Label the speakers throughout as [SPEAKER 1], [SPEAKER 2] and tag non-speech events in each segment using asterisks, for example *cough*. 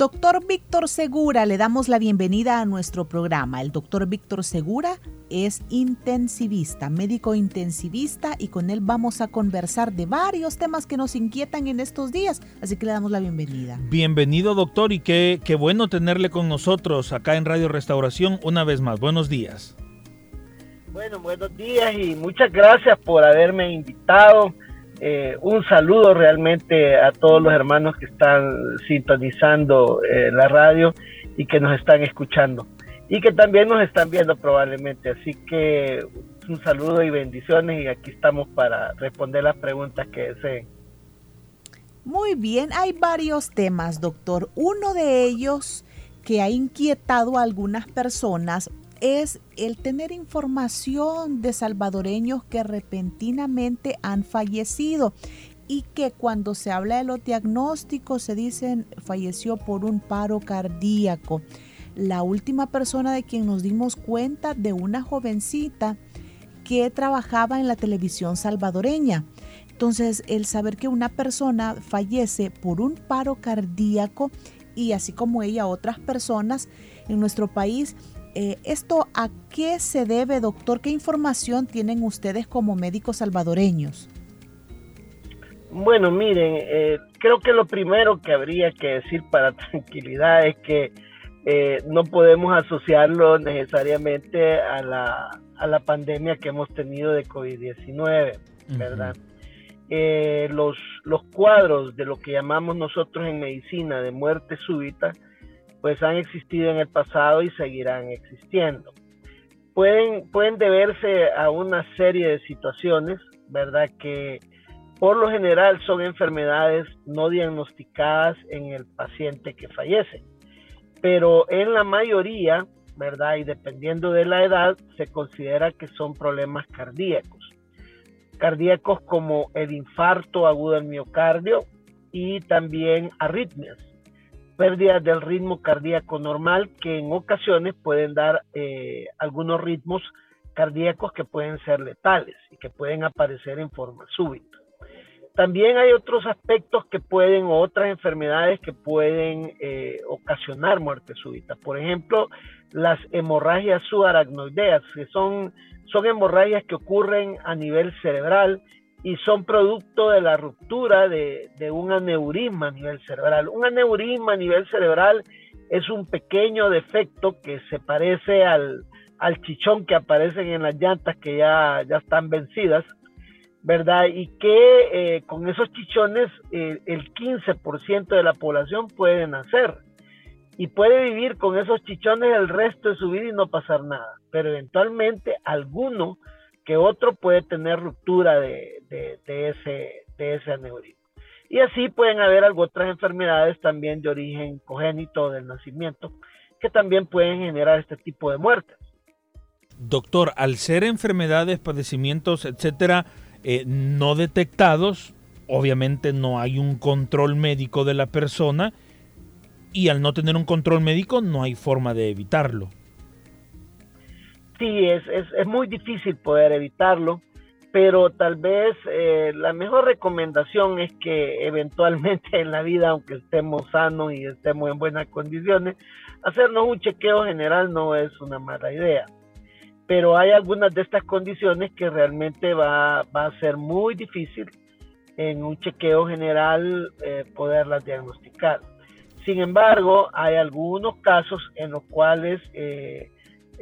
[SPEAKER 1] Doctor Víctor Segura, le damos la bienvenida a nuestro programa. El doctor Víctor Segura es intensivista, médico intensivista y con él vamos a conversar de varios temas que nos inquietan en estos días. Así que le damos la bienvenida.
[SPEAKER 2] Bienvenido doctor y qué, qué bueno tenerle con nosotros acá en Radio Restauración una vez más. Buenos días.
[SPEAKER 3] Bueno, buenos días y muchas gracias por haberme invitado. Eh, un saludo realmente a todos los hermanos que están sintonizando eh, la radio y que nos están escuchando y que también nos están viendo probablemente. Así que un saludo y bendiciones y aquí estamos para responder las preguntas que deseen.
[SPEAKER 1] Muy bien, hay varios temas, doctor. Uno de ellos que ha inquietado a algunas personas es el tener información de salvadoreños que repentinamente han fallecido y que cuando se habla de los diagnósticos se dicen falleció por un paro cardíaco. La última persona de quien nos dimos cuenta de una jovencita que trabajaba en la televisión salvadoreña. Entonces, el saber que una persona fallece por un paro cardíaco y así como ella, otras personas en nuestro país eh, ¿Esto a qué se debe, doctor? ¿Qué información tienen ustedes como médicos salvadoreños?
[SPEAKER 3] Bueno, miren, eh, creo que lo primero que habría que decir para *laughs* tranquilidad es que eh, no podemos asociarlo necesariamente a la, a la pandemia que hemos tenido de COVID-19, ¿verdad? los, los cuadros de lo que llamamos nosotros en medicina de muerte súbita, pues han existido en el pasado y seguirán existiendo. Pueden, pueden deberse a una serie de situaciones, ¿verdad? Que por lo general son enfermedades no diagnosticadas en el paciente que fallece. Pero en la mayoría, ¿verdad? Y dependiendo de la edad, se considera que son problemas cardíacos. Cardíacos como el infarto agudo del miocardio y también arritmias pérdidas del ritmo cardíaco normal que en ocasiones pueden dar eh, algunos ritmos cardíacos que pueden ser letales y que pueden aparecer en forma súbita. También hay otros aspectos que pueden, o otras enfermedades que pueden eh, ocasionar muerte súbita. Por ejemplo, las hemorragias subaracnoideas, que son, son hemorragias que ocurren a nivel cerebral y son producto de la ruptura de, un aneurisma a nivel cerebral. Un aneurisma a nivel cerebral es un pequeño defecto que se parece al, chichón que aparecen en las llantas que ya, ya están vencidas, ¿verdad? Y que eh, con esos chichones eh, el 15% de la población puede nacer y puede vivir con esos chichones el resto de su vida y no pasar nada, pero eventualmente alguno que otro puede tener ruptura de, ese, de ese aneurisma. Y así pueden haber otras enfermedades también de origen congénito del nacimiento que también pueden generar este tipo de muertes.
[SPEAKER 2] Doctor, al ser enfermedades, padecimientos, etcétera, eh, no detectados, obviamente no hay un control médico de la persona y al no tener un control médico no hay forma de evitarlo
[SPEAKER 3] sí, es, es, muy difícil poder evitarlo, pero tal vez eh, la mejor recomendación es que eventualmente en la vida, aunque estemos sanos y estemos en buenas condiciones, hacernos un chequeo general no es una mala idea. Pero hay algunas de estas condiciones que realmente va, a ser muy difícil en un chequeo general eh, poderlas diagnosticar. Sin embargo, hay algunos casos en los cuales eh,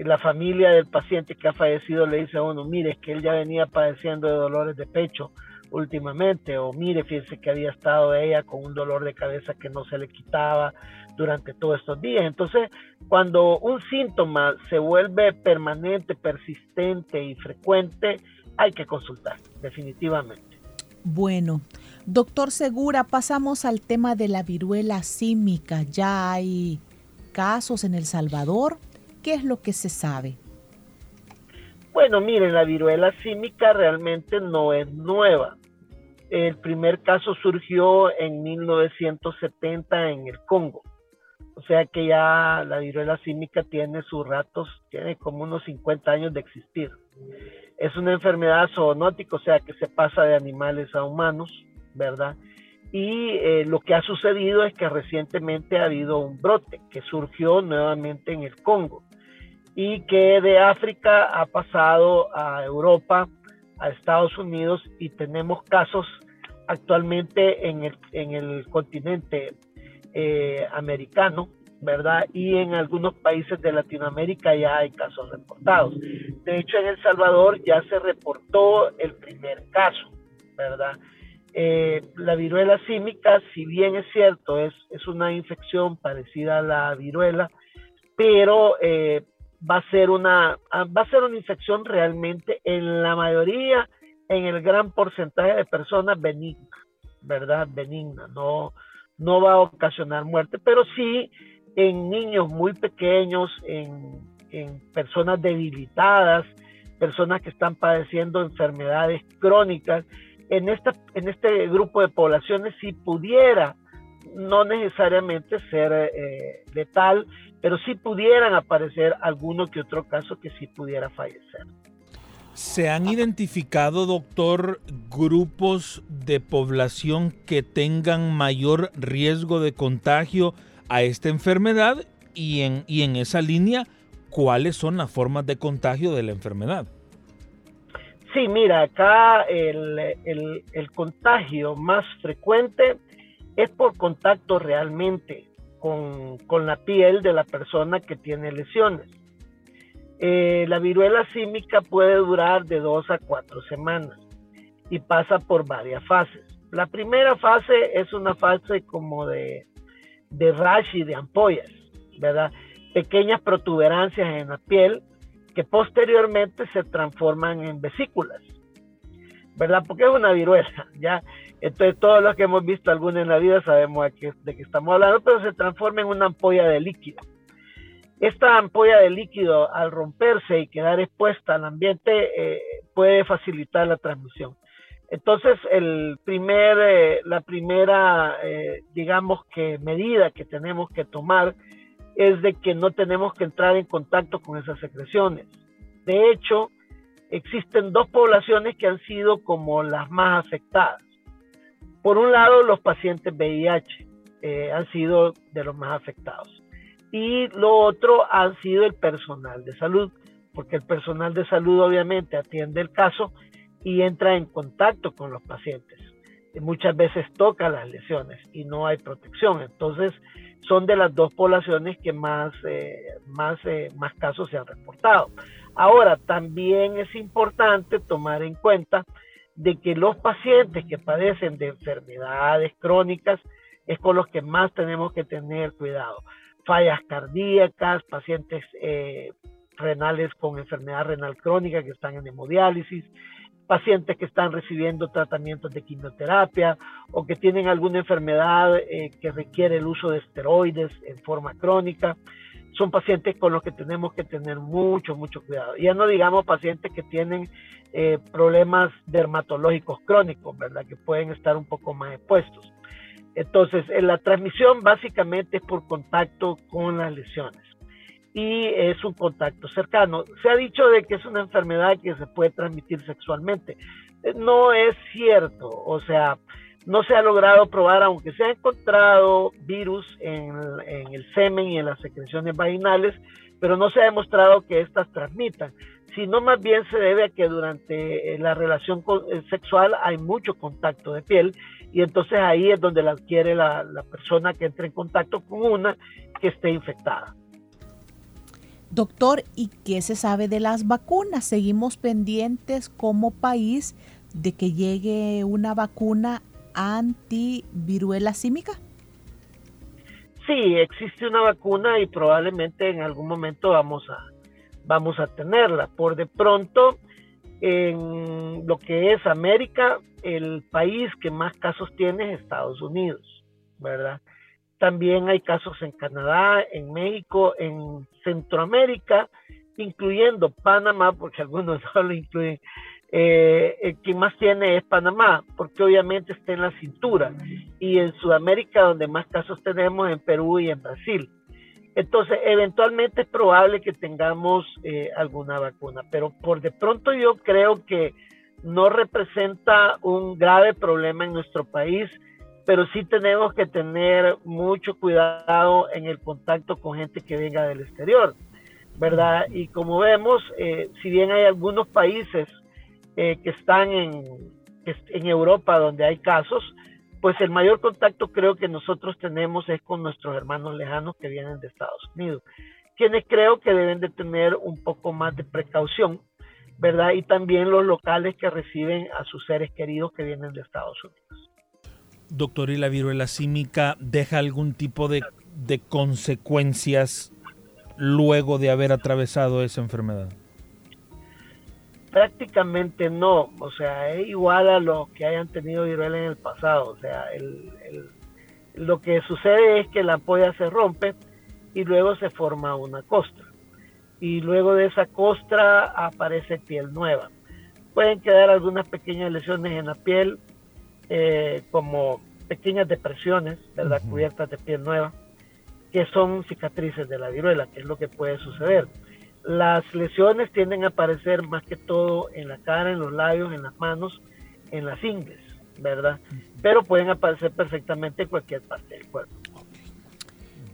[SPEAKER 3] la familia del paciente que ha fallecido le dice a uno, mire, es que él ya venía padeciendo de dolores de pecho últimamente, o mire, fíjese que había estado ella con un dolor de cabeza que no se le quitaba durante todos estos días. Entonces, cuando un síntoma se vuelve permanente, persistente y frecuente, hay que consultar, definitivamente.
[SPEAKER 1] Bueno, Doctor Segura, pasamos al tema de la viruela símica. Ya hay casos en El Salvador. ¿Qué es lo que se sabe?
[SPEAKER 3] Bueno, miren, la viruela símica realmente no es nueva. El primer caso surgió en 1970 en el Congo. O sea que ya la viruela símica tiene sus ratos, tiene como unos 50 años de existir. Es una enfermedad zoonótica, o sea que se pasa de animales a humanos, ¿verdad? Y eh, lo que ha sucedido es que recientemente ha habido un brote que surgió nuevamente en el Congo y que de África ha pasado a Europa, a Estados Unidos y tenemos casos actualmente en el, en el continente eh, americano, ¿verdad? Y en algunos países de Latinoamérica ya hay casos reportados. De hecho, en El Salvador ya se reportó el primer caso, ¿verdad? Eh, la viruela símica, si bien es cierto, es, es una infección parecida a la viruela, pero eh, va a ser una va a ser una infección realmente en la mayoría, en el gran porcentaje de personas benigna, ¿verdad? Benigna, no, no va a ocasionar muerte, pero sí en niños muy pequeños, en, en personas debilitadas, personas que están padeciendo enfermedades crónicas, en, esta, en este grupo de poblaciones si pudiera, no necesariamente ser eh, letal, pero sí pudieran aparecer alguno que otro caso que sí pudiera fallecer.
[SPEAKER 2] ¿Se han identificado, doctor, grupos de población que tengan mayor riesgo de contagio a esta enfermedad? Y en, y en esa línea, ¿cuáles son las formas de contagio de la enfermedad?
[SPEAKER 3] Sí, mira, acá el, el, contagio más frecuente es por contacto realmente con, con, la piel de la persona que tiene lesiones. Eh, la viruela símica puede durar de dos a cuatro semanas y pasa por varias fases. La primera fase es una fase como de, de rash y de ampollas, ¿verdad? Pequeñas protuberancias en la piel que posteriormente se transforman en vesículas, ¿verdad? Porque es una viruela, ¿ya? Entonces todos los que hemos visto alguna en la vida sabemos de qué, estamos hablando, pero se transforma en una ampolla de líquido. Esta ampolla de líquido al romperse y quedar expuesta al ambiente eh, puede facilitar la transmisión. Entonces, el primer, eh, la primera, eh, digamos que medida que tenemos que tomar es de que no tenemos que entrar en contacto con esas secreciones. De hecho, existen dos poblaciones que han sido como las más afectadas. Por un lado, los pacientes VIH eh, han sido de los más afectados. Y lo otro han sido el personal de salud, porque el personal de salud obviamente atiende el caso y entra en contacto con los pacientes. Muchas veces toca las lesiones y no hay protección. Entonces, son de las dos poblaciones que más, eh, más, eh, más casos se han reportado. Ahora, también es importante tomar en cuenta de que los pacientes que padecen de enfermedades crónicas es con los que más tenemos que tener cuidado. Fallas cardíacas, pacientes eh, renales con enfermedad renal crónica que están en hemodiálisis, pacientes que están recibiendo tratamientos de quimioterapia o que tienen alguna enfermedad eh, que requiere el uso de esteroides en forma crónica. Son pacientes con los que tenemos que tener mucho, mucho cuidado. Ya no digamos pacientes que tienen eh, problemas dermatológicos crónicos, ¿verdad? Que pueden estar un poco más expuestos. Entonces, en la transmisión básicamente es por contacto con las lesiones y es un contacto cercano. Se ha dicho de que es una enfermedad que se puede transmitir sexualmente. Eh, no es cierto, o sea, no se ha logrado probar, aunque se ha encontrado virus en, el semen y en las secreciones vaginales, pero no se ha demostrado que éstas transmitan, sino más bien se debe a que durante eh, la relación eh, sexual hay mucho contacto de piel y entonces ahí es donde la adquiere la, la persona que entra en contacto con una que esté infectada.
[SPEAKER 1] Doctor, ¿y qué se sabe de las vacunas? ¿Seguimos pendientes como país de que llegue una vacuna antiviruela símica?
[SPEAKER 3] Sí, existe una vacuna y probablemente en algún momento vamos a, vamos a tenerla. Por de pronto, En lo que es América, el país que más casos tiene es Estados Unidos, ¿verdad? También hay casos en Canadá, en México, en Centroamérica, incluyendo Panamá, porque algunos *laughs* no lo incluyen. Eh, quien más tiene es Panamá, porque obviamente está en la cintura. Y en Sudamérica, donde más casos tenemos, en Perú y en Brasil. Entonces, eventualmente es probable que tengamos eh, alguna vacuna, pero por de pronto yo creo que no representa un grave problema en nuestro país, pero sí tenemos que tener mucho cuidado en el contacto con gente que venga del exterior, ¿verdad? Y como vemos, eh, si bien hay algunos países eh, que están en, en Europa donde hay casos, pues el mayor contacto creo que nosotros tenemos es con nuestros hermanos lejanos que vienen de Estados Unidos, quienes creo que deben de tener un poco más de precaución, ¿verdad? Y también los locales que reciben a sus seres queridos que vienen de Estados Unidos.
[SPEAKER 2] Doctor, ¿y la viruela símica deja algún tipo de, de consecuencias luego de haber atravesado esa enfermedad?
[SPEAKER 3] Prácticamente no, o sea, es igual a lo que hayan tenido viruela en el pasado, o sea, el, lo que sucede es que la ampolla se rompe y luego se forma una costra. Y luego de esa costra aparece piel nueva. Pueden quedar algunas pequeñas lesiones en la piel, eh, como pequeñas depresiones, ¿verdad? Cubiertas de piel nueva, que son cicatrices de la viruela, que es lo que puede suceder. Las lesiones tienden a aparecer más que todo en la cara, en los labios, en las manos, en las ingles, ¿verdad? Pero pueden aparecer perfectamente en cualquier parte del cuerpo.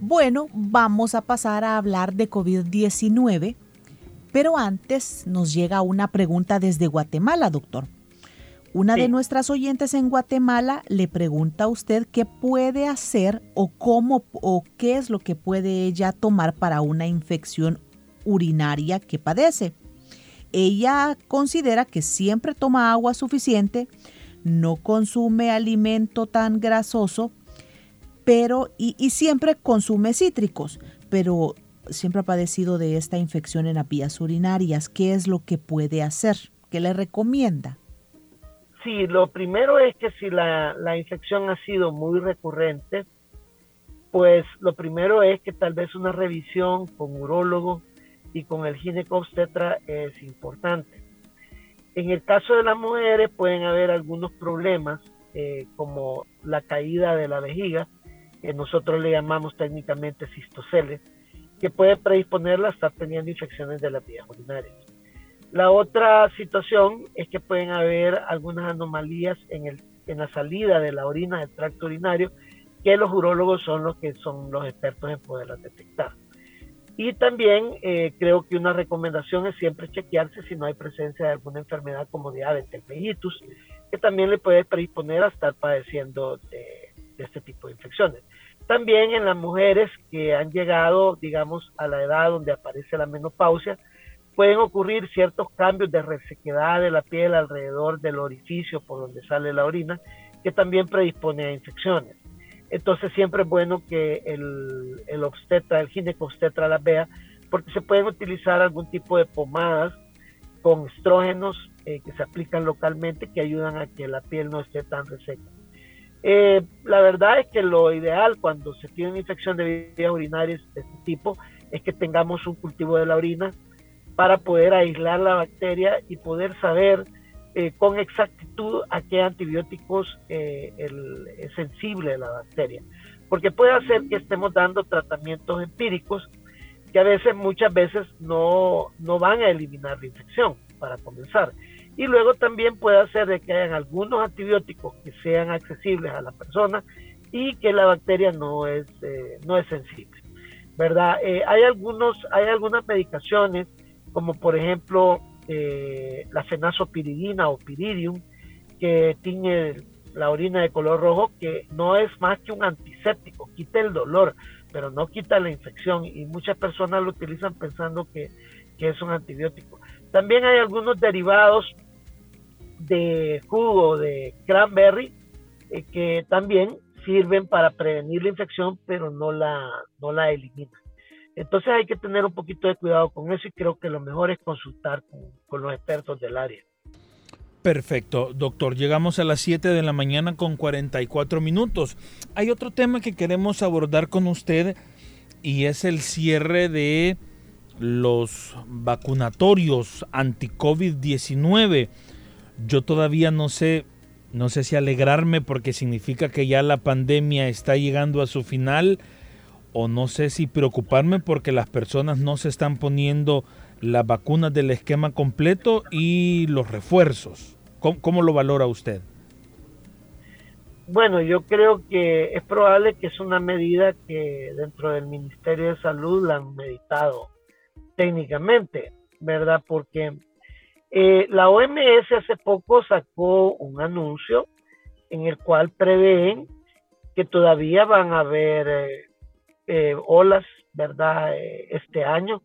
[SPEAKER 1] Bueno, vamos a pasar a hablar de COVID-19, pero antes nos llega una pregunta desde Guatemala, doctor. Una de nuestras oyentes en Guatemala le pregunta a usted qué puede hacer o cómo o qué es lo que puede ella tomar para una infección urinaria que padece. Ella considera que siempre toma agua suficiente, no consume alimento tan grasoso, pero y, siempre consume cítricos, pero siempre ha padecido de esta infección en las vías urinarias. ¿Qué es lo que puede hacer? ¿Qué le recomienda?
[SPEAKER 3] Sí, lo primero es que si la, la infección ha sido muy recurrente, pues lo primero es que tal vez una revisión con urólogo y con el ginecobstetra es importante. En el caso de las mujeres pueden haber algunos problemas eh, como la caída de la vejiga, que nosotros le llamamos técnicamente cistoceles, que puede predisponerla a estar teniendo infecciones de las vías urinarias. La otra situación es que pueden haber algunas anomalías en, el, en la salida de la orina del tracto urinario, que los urólogos son los que son los expertos en poderlas detectar. Y también eh, creo que una recomendación es siempre chequearse si no hay presencia de alguna enfermedad como diabetes mellitus, que también le puede predisponer a estar padeciendo de, este tipo de infecciones. También en las mujeres que han llegado, digamos, a la edad donde aparece la menopausia, pueden ocurrir ciertos cambios de resequedad de la piel alrededor del orificio por donde sale la orina, que también predispone a infecciones. Entonces siempre es bueno que el, obstetra, el ginecobstetra las vea, porque se pueden utilizar algún tipo de pomadas con estrógenos eh, que se aplican localmente que ayudan a que la piel no esté tan reseca. Eh, la verdad es que lo ideal cuando se tiene una infección de vías urinarias de este tipo es que tengamos un cultivo de la orina para poder aislar la bacteria y poder saber eh, con exactitud a qué antibióticos eh, es sensible la bacteria. Porque puede hacer que estemos dando tratamientos empíricos que a veces, muchas veces, no, no van a eliminar la infección, para comenzar. Y luego también puede hacer de que hayan algunos antibióticos que sean accesibles a la persona y que la bacteria no es, eh, no es sensible. ¿Verdad? hay, algunos, hay algunas medicaciones, como por ejemplo eh, la fenazopiridina o piridium, que tiene la orina de color rojo, que no es más que un antiséptico, quita el dolor, pero no quita la infección y muchas personas lo utilizan pensando que, es un antibiótico. También hay algunos derivados de jugo de cranberry eh, que también sirven para prevenir la infección, pero no la, no la eliminan. Entonces hay que tener un poquito de cuidado con eso y creo que lo mejor es consultar con, los expertos del área.
[SPEAKER 2] Perfecto, doctor. Llegamos a las 7 de la mañana con 44 minutos. Hay otro tema que queremos abordar con usted y es el cierre de los vacunatorios anti-COVID-19. Yo todavía no sé, no sé si alegrarme porque significa que ya la pandemia está llegando a su final o no sé si preocuparme porque las personas no se están poniendo las vacunas del esquema completo y los refuerzos. ¿Cómo, lo valora usted?
[SPEAKER 3] Bueno, yo creo que es probable que es una medida que dentro del Ministerio de Salud la han meditado técnicamente, ¿verdad? Porque eh, la OMS hace poco sacó un anuncio en el cual prevén que todavía van a haber eh, eh, olas, ¿verdad? este año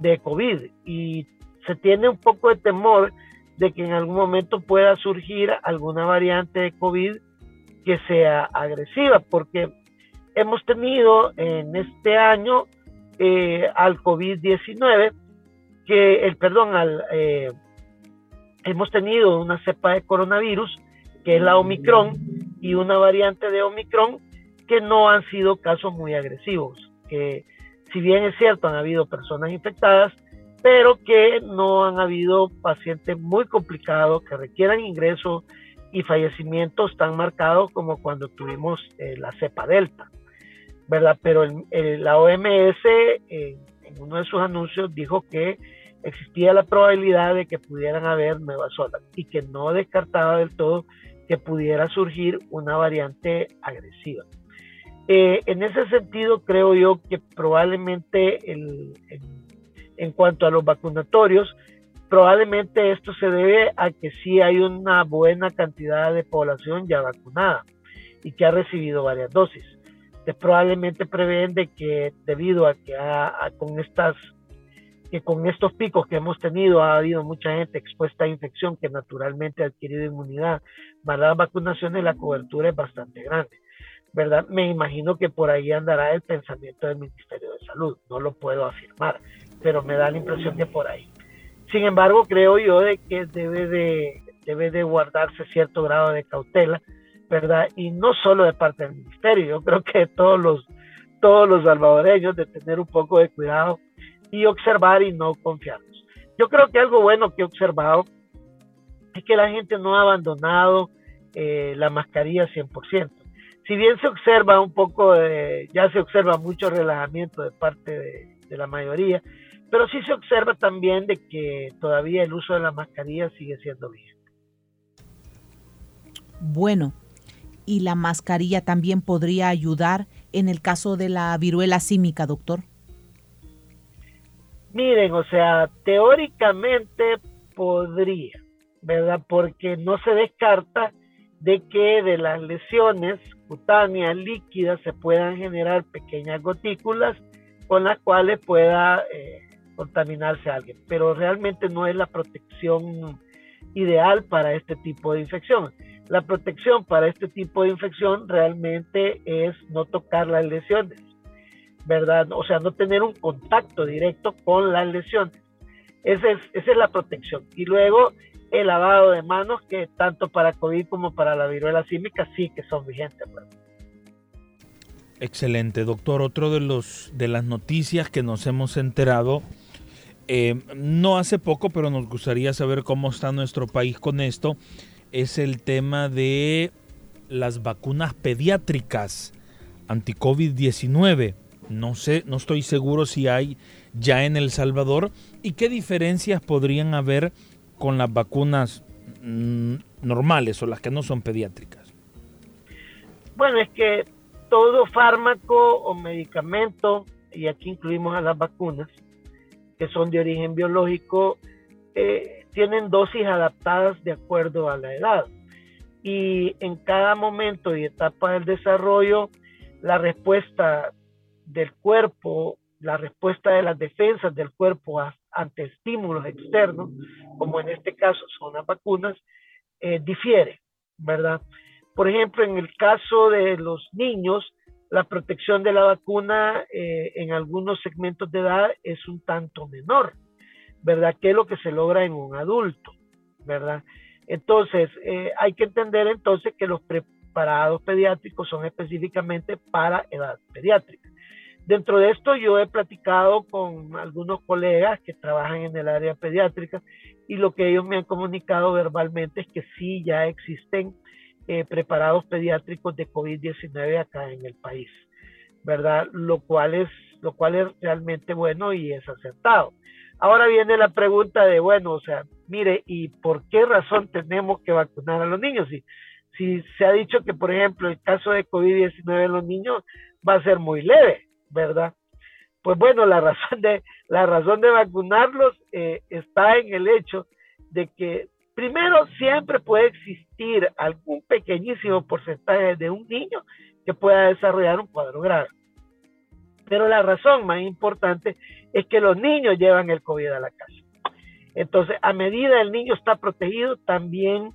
[SPEAKER 3] de COVID y se tiene un poco de temor de que en algún momento pueda surgir alguna variante de COVID que sea agresiva, porque hemos tenido en este año eh, al COVID-19, que el perdón, al, eh, hemos tenido una cepa de coronavirus, que es la Omicron, y una variante de Omicron que no han sido casos muy agresivos, que si bien es cierto han habido personas infectadas, pero que no han habido pacientes muy complicados que requieran ingreso y fallecimientos tan marcados como cuando tuvimos eh, la cepa delta. ¿verdad? Pero la OMS en uno de sus anuncios dijo que existía la probabilidad de que pudieran haber nuevas olas y que no descartaba del todo que pudiera surgir una variante agresiva. Eh, en ese sentido, creo yo que probablemente en cuanto a los vacunatorios, probablemente esto se debe a que sí hay una buena cantidad de población ya vacunada y que ha recibido varias dosis. Probablemente prevén que debido a que con estas que con estos picos que hemos tenido ha habido mucha gente expuesta a infección que naturalmente ha adquirido inmunidad más las vacunaciones la cobertura es bastante grande verdad me imagino que por ahí andará el pensamiento del Ministerio de Salud no lo puedo afirmar pero me da la impresión que por ahí sin embargo creo yo de que debe de debe de guardarse cierto grado de cautela ¿verdad? Y no solo de parte del ministerio, yo creo que todos los, todos los salvadoreños de tener un poco de cuidado y observar y no confiarnos. Yo creo que algo bueno que he observado es que la gente no ha abandonado eh, la mascarilla 100%. Si bien se observa un poco, de, ya se observa mucho relajamiento de parte de, de la mayoría, pero sí se observa también de que todavía el uso de la mascarilla sigue siendo vigente.
[SPEAKER 1] Bueno, y la mascarilla también podría ayudar en el caso de la viruela símica, doctor?
[SPEAKER 3] Miren, o sea, teóricamente podría, ¿verdad? Porque no se descarta de que de las lesiones cutáneas líquidas se puedan generar pequeñas gotículas con las cuales pueda eh, contaminarse alguien, pero realmente no es la protección ideal para este tipo de infección. La protección para este tipo de infección realmente es no tocar las lesiones, ¿verdad? O sea, no tener un contacto directo con las lesiones. Esa es, esa es la protección. Y luego el lavado de manos, que tanto para COVID como para la viruela símica sí que son vigentes.
[SPEAKER 2] Excelente, doctor. Otro de los de las noticias que nos hemos enterado, eh, no hace poco, pero nos gustaría saber cómo está nuestro país con esto, es el tema de las vacunas pediátricas anti-COVID-19. No sé, no estoy seguro si hay ya en El Salvador y qué diferencias podrían haber con las vacunas mm, normales o las que no son pediátricas.
[SPEAKER 3] Bueno, es que todo fármaco o medicamento, y aquí incluimos a las vacunas, que son de origen biológico, eh, tienen dosis adaptadas de acuerdo a la edad. Y en cada momento y etapa del desarrollo, la respuesta del cuerpo, la respuesta de las defensas del cuerpo ante estímulos externos, como en este caso son las vacunas, eh, difiere, ¿verdad? Por ejemplo, en el caso de los niños, la protección de la vacuna eh, en algunos segmentos de edad es un tanto menor. ¿verdad? ¿Qué es lo que se logra en un adulto? ¿verdad? Entonces, eh, hay que entender entonces que los preparados pediátricos son específicamente para edad pediátrica. Dentro de esto yo he platicado con algunos colegas que trabajan en el área pediátrica y lo que ellos me han comunicado verbalmente es que sí ya existen eh, preparados pediátricos de COVID-19 acá en el país, ¿verdad? Lo cual es lo cual es realmente bueno y es acertado. Ahora viene la pregunta de, bueno, o sea, mire, ¿y por qué razón tenemos que vacunar a los niños? Si, si se ha dicho que, por ejemplo, el caso de COVID-19 en los niños va a ser muy leve, ¿verdad? Pues bueno, la *laughs* razón de, la razón de vacunarlos eh, está en el hecho de que primero siempre puede existir algún pequeñísimo porcentaje de un niño que pueda desarrollar un cuadro grave. Pero la razón más importante es que los niños llevan el COVID a la casa. Entonces, a medida el niño está protegido, también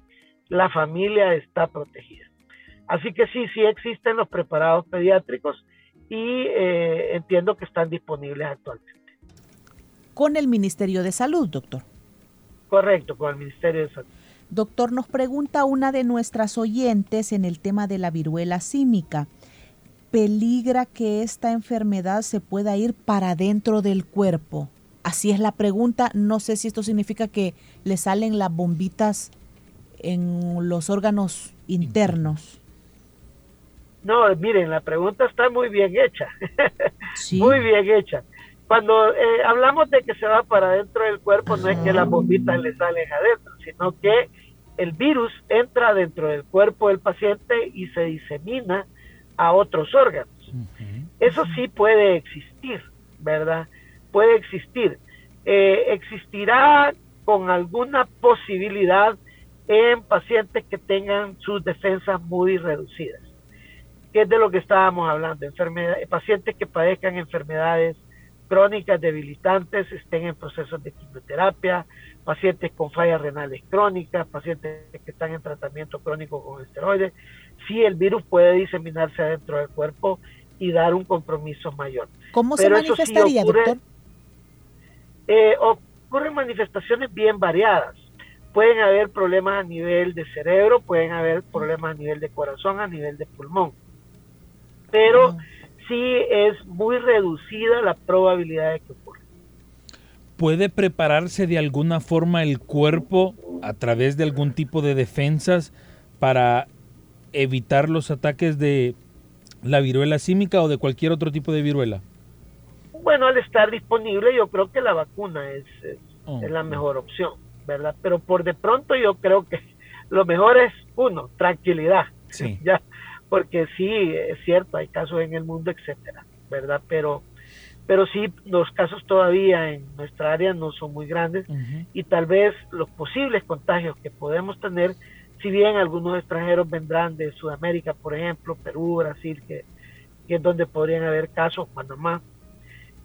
[SPEAKER 3] la familia está protegida. Así que sí, sí existen los preparados pediátricos y eh, entiendo que están disponibles actualmente.
[SPEAKER 1] Con el Ministerio de Salud, doctor.
[SPEAKER 3] Correcto, con el Ministerio de Salud.
[SPEAKER 1] Doctor, nos pregunta una de nuestras oyentes en el tema de la viruela símica peligra que esta enfermedad se pueda ir para dentro del cuerpo? Así es la pregunta. No sé si esto significa que le salen las bombitas en los órganos internos.
[SPEAKER 3] No, miren, la pregunta está muy bien hecha. *laughs* Muy bien hecha. Cuando eh, hablamos de que se va para dentro del cuerpo, no es que las bombitas le salen adentro, sino que el virus entra dentro del cuerpo del paciente y se disemina a otros órganos. Eso sí puede existir, ¿verdad? Puede existir. Eh, existirá con alguna posibilidad en pacientes que tengan sus defensas muy reducidas, que es de lo que estábamos hablando, enfermedades, pacientes que padezcan enfermedades crónicas debilitantes, estén en procesos de quimioterapia, pacientes con fallas renales crónicas, pacientes que están en tratamiento crónico con esteroides, sí el virus puede diseminarse adentro del cuerpo y dar un compromiso mayor.
[SPEAKER 1] ¿Cómo se manifestaría, doctor?
[SPEAKER 3] Eh, ocurren manifestaciones bien variadas. Pueden haber problemas a nivel de cerebro, pueden haber problemas a nivel de corazón, a nivel de pulmón. Pero sí es muy reducida la probabilidad de que ocurra.
[SPEAKER 2] ¿Puede prepararse de alguna forma el cuerpo a través de algún tipo de defensas para evitar los ataques de la viruela símica o de cualquier otro tipo de viruela?
[SPEAKER 3] Bueno, al estar disponible yo creo que la vacuna es, es, la mejor opción, ¿verdad? Pero por de pronto yo creo que lo mejor es, uno, tranquilidad, sí. *laughs* ¿ya? Porque sí, es cierto, hay casos en el mundo, etcétera, ¿verdad? Pero, pero sí, los casos todavía en nuestra área no son muy grandes y tal vez los posibles contagios que podemos tener si bien algunos extranjeros vendrán de Sudamérica, por ejemplo, Perú, Brasil, que, es donde podrían haber casos, Panamá,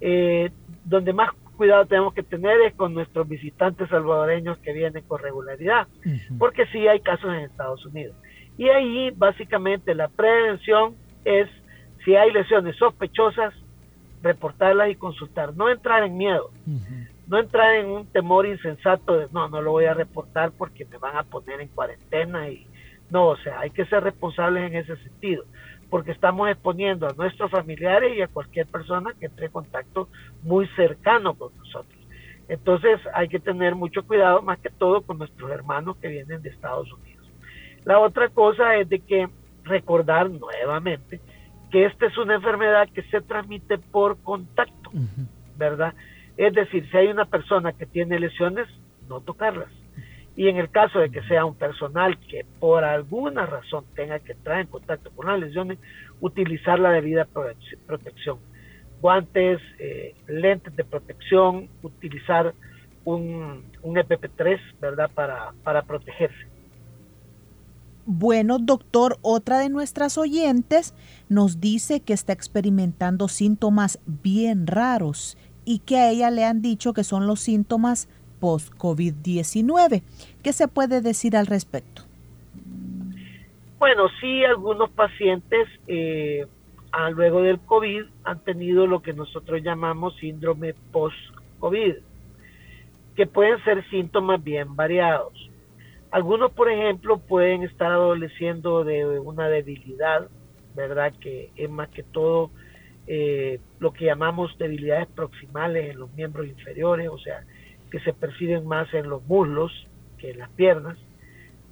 [SPEAKER 3] eh, donde más cuidado tenemos que tener es con nuestros visitantes salvadoreños que vienen con regularidad, porque sí hay casos en Estados Unidos. Y ahí básicamente la prevención es, si hay lesiones sospechosas, reportarlas y consultar, no entrar en miedo no entrar en un temor insensato de no, no lo voy a reportar porque me van a poner en cuarentena y no, o sea, hay que ser responsables en ese sentido, porque estamos exponiendo a nuestros familiares y a cualquier persona que entre en contacto muy cercano con nosotros. Entonces hay que tener mucho cuidado, más que todo con nuestros hermanos que vienen de Estados Unidos. La otra cosa es de que recordar nuevamente que esta es una enfermedad que se transmite por contacto, ¿verdad? Es decir, si hay una persona que tiene lesiones, no tocarlas. Y en el caso de que sea un personal que por alguna razón tenga que entrar en contacto con las lesiones, utilizar la debida protección. Guantes, eh, lentes de protección, utilizar un, un EPP3, ¿verdad? Para, para protegerse.
[SPEAKER 1] Bueno, doctor, otra de nuestras oyentes nos dice que está experimentando síntomas bien raros y que a ella le han dicho que son los síntomas post-COVID-19. ¿Qué se puede decir al respecto?
[SPEAKER 3] Bueno, sí, algunos pacientes eh, luego del COVID han tenido lo que nosotros llamamos síndrome post-COVID, que pueden ser síntomas bien variados. Algunos, por ejemplo, pueden estar adoleciendo de una debilidad, ¿verdad? Que es más que todo eh, lo que llamamos debilidades proximales en los miembros inferiores, o sea, que se perciben más en los muslos que en las piernas,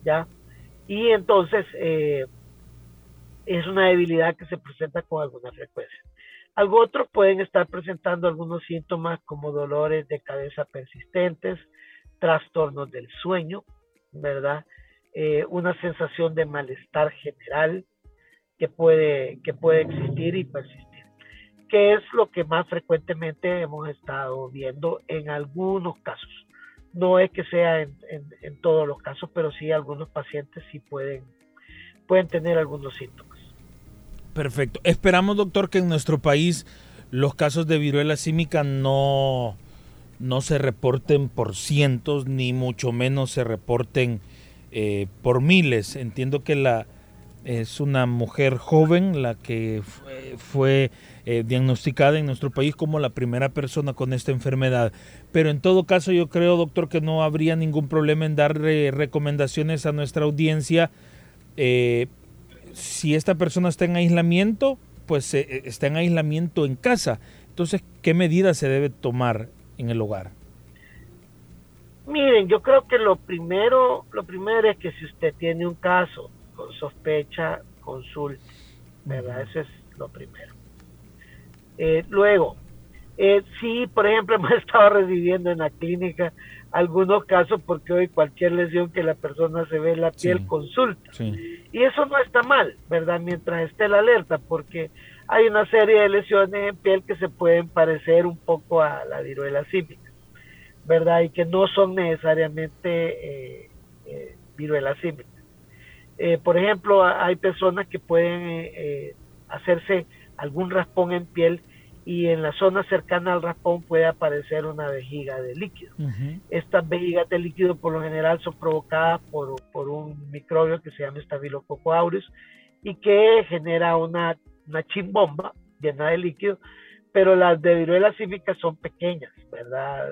[SPEAKER 3] ¿ya? Y entonces eh, es una debilidad que se presenta con alguna frecuencia. Algo otros pueden estar presentando algunos síntomas como dolores de cabeza persistentes, trastornos del sueño, ¿verdad? Eh, una sensación de malestar general que puede, que puede existir y persistir, que es lo que más frecuentemente hemos estado viendo en algunos casos. No es que sea en, en, todos los casos, pero sí algunos pacientes sí pueden, pueden tener algunos síntomas.
[SPEAKER 2] Perfecto. Esperamos, doctor, que en nuestro país los casos de viruela símica no, no se reporten por cientos, ni mucho menos se reporten eh, por miles. Entiendo que la es una mujer joven la que fue, eh, diagnosticada en nuestro país como la primera persona con esta enfermedad. Pero en todo caso yo creo, doctor, que no habría ningún problema en dar recomendaciones a nuestra audiencia. Eh, si esta persona está en aislamiento, pues está en aislamiento en casa. Entonces, ¿qué medidas se debe tomar en el hogar?
[SPEAKER 3] Miren, yo creo que lo primero, lo primero es que si usted tiene un caso con sospecha, consulte, ¿verdad? Eso es lo primero. Eh, luego, eh, sí, por ejemplo, *laughs* hemos estado recibiendo en la clínica algunos casos porque hoy cualquier lesión que la persona se ve en la piel consulta. Y eso no está mal, ¿verdad? Mientras esté la alerta, porque hay una serie de lesiones en piel que se pueden parecer un poco a la viruela símica, ¿verdad? Y que no son necesariamente eh, eh, viruela símica. Eh, por ejemplo, hay personas que pueden hacerse algún raspón en piel y en la zona cercana al raspón puede aparecer una vejiga de líquido. Estas vejigas de líquido por lo general son provocadas por, por un microbio que se llama Staphylococcus aureus y que genera una una chimbomba llena de líquido, pero las de viruela símica son pequeñas, ¿verdad?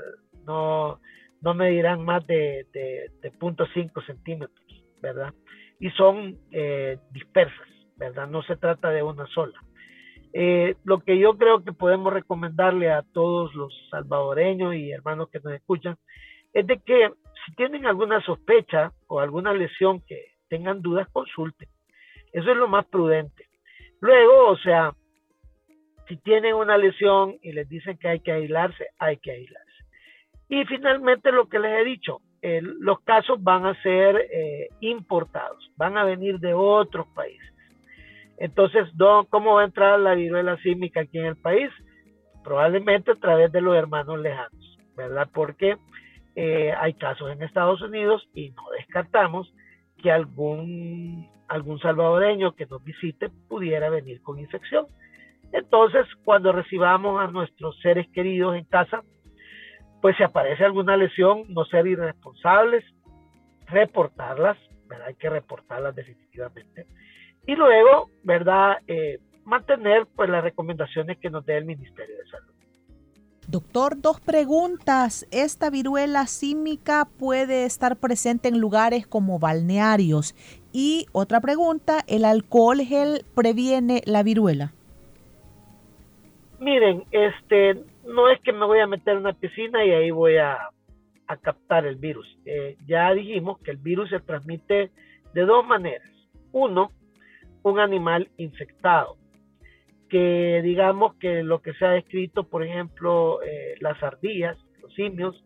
[SPEAKER 3] No, no medirán más de, de, de 0.5 centímetros, ¿verdad? Y son eh, dispersas, ¿verdad? No se trata de una sola. Eh, lo que yo creo que podemos recomendarle a todos los salvadoreños y hermanos que nos escuchan es de que si tienen alguna sospecha o alguna lesión que tengan dudas, consulten. Eso es lo más prudente. Luego, o sea, si tienen una lesión y les dicen que hay que aislarse, hay que aislarse. Y finalmente lo que les he dicho, los casos van a ser eh, importados, van a venir de otros países. Entonces, ¿cómo va a entrar la viruela símica aquí en el país? Probablemente a través de los hermanos lejanos, ¿verdad? Porque eh, hay casos en Estados Unidos y no descartamos que algún algún salvadoreño que nos visite pudiera venir con infección. Entonces, cuando recibamos a nuestros seres queridos en casa, pues si aparece alguna lesión, no ser irresponsables, reportarlas, ¿verdad? Hay que reportarlas definitivamente. Y luego, ¿verdad? Eh, mantener pues las recomendaciones que nos dé el Ministerio de Salud.
[SPEAKER 1] Doctor, dos preguntas. ¿Esta viruela símica puede estar presente en lugares como balnearios? Y otra pregunta, ¿el alcohol gel previene la viruela?
[SPEAKER 3] Miren, este, no es que me voy a meter en una piscina y ahí voy a, captar el virus. Eh, ya dijimos que el virus se transmite de dos maneras. Uno, un animal infectado que digamos que lo que se ha descrito, por ejemplo, eh, las ardillas, los simios,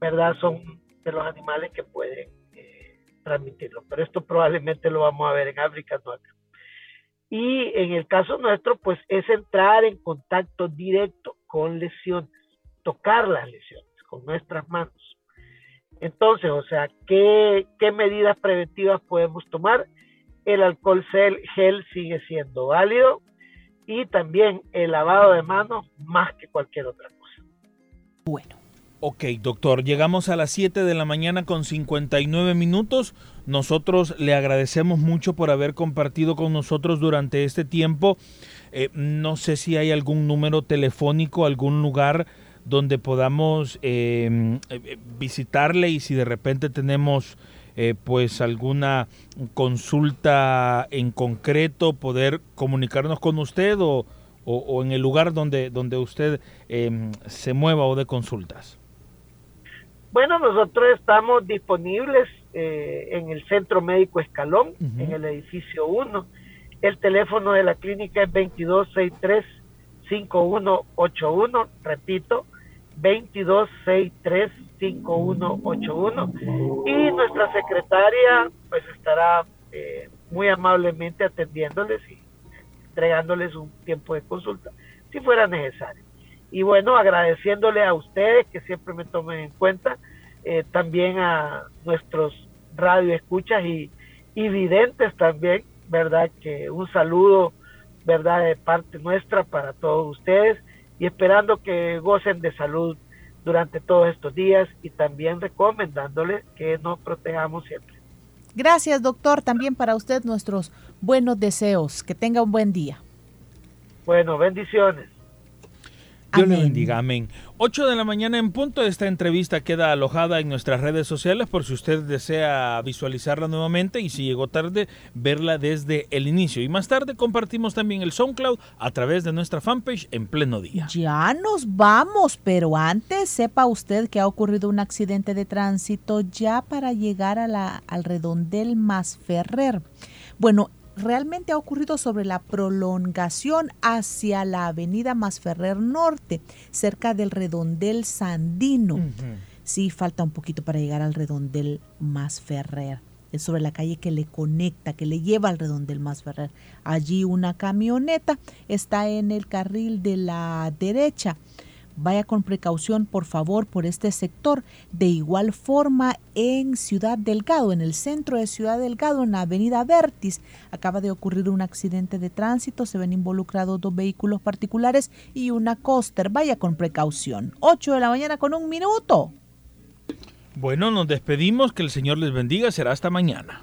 [SPEAKER 3] ¿verdad? Son de los animales que pueden eh, transmitirlo, pero esto probablemente lo vamos a ver en África, no acá. Y en el caso nuestro, pues es entrar en contacto directo con lesiones, tocar las lesiones con nuestras manos. Entonces, o sea, ¿qué, qué medidas preventivas podemos tomar? El alcohol gel sigue siendo válido, y también el lavado de manos más que cualquier otra cosa.
[SPEAKER 2] Bueno. Ok, doctor, llegamos a las 7 de la mañana con 59 minutos. Nosotros le agradecemos mucho por haber compartido con nosotros durante este tiempo. Eh, no sé si hay algún número telefónico, algún lugar donde podamos eh, eh, visitarle y si de repente tenemos eh, pues alguna consulta en concreto, poder comunicarnos con usted o, en el lugar donde, donde usted em, se mueva o de consultas?
[SPEAKER 3] Bueno, nosotros estamos disponibles eh, en el Centro Médico Escalón, en el edificio 1. El teléfono de la clínica es 2263-5181, repito, 2263-5181. Y nuestra secretaria pues estará eh, muy amablemente atendiéndoles y entregándoles un tiempo de consulta si fuera necesario. Y bueno, agradeciéndole a ustedes que siempre me tomen en cuenta, eh, también a nuestros radio escuchas y, y videntes también, ¿verdad? Que un saludo, ¿verdad? De parte nuestra para todos ustedes y esperando que gocen de salud durante todos estos días y también recomendándoles que nos protejamos siempre.
[SPEAKER 1] Gracias, doctor. También para usted nuestros buenos deseos. Que tenga un buen día.
[SPEAKER 3] Bueno, bendiciones.
[SPEAKER 2] Dios le bendiga, amén. 8 de la mañana en punto. Esta entrevista queda alojada en nuestras redes sociales por si usted desea visualizarla nuevamente y si llegó tarde, verla desde el inicio. Y más tarde compartimos también el SoundCloud a través de nuestra fanpage en pleno día.
[SPEAKER 1] Ya nos vamos, pero antes sepa usted que ha ocurrido un accidente de tránsito ya para llegar a la, al redondel más Ferrer. Bueno, realmente ha ocurrido sobre la prolongación hacia la avenida Masferrer Norte, cerca del redondel Sandino. Sí, falta un poquito para llegar al redondel Masferrer. Es sobre la calle que le conecta, que le lleva al redondel Masferrer. Allí una camioneta está en el carril de la derecha Vaya con precaución, por favor, por este sector. De igual forma, en Ciudad Delgado, en el centro de Ciudad Delgado, en la avenida Vertis, acaba de ocurrir un accidente de tránsito. Se ven involucrados dos vehículos particulares y una coaster. Vaya con precaución. 8 de la mañana con un minuto.
[SPEAKER 2] Bueno, nos despedimos. Que el Señor les bendiga. Será hasta mañana.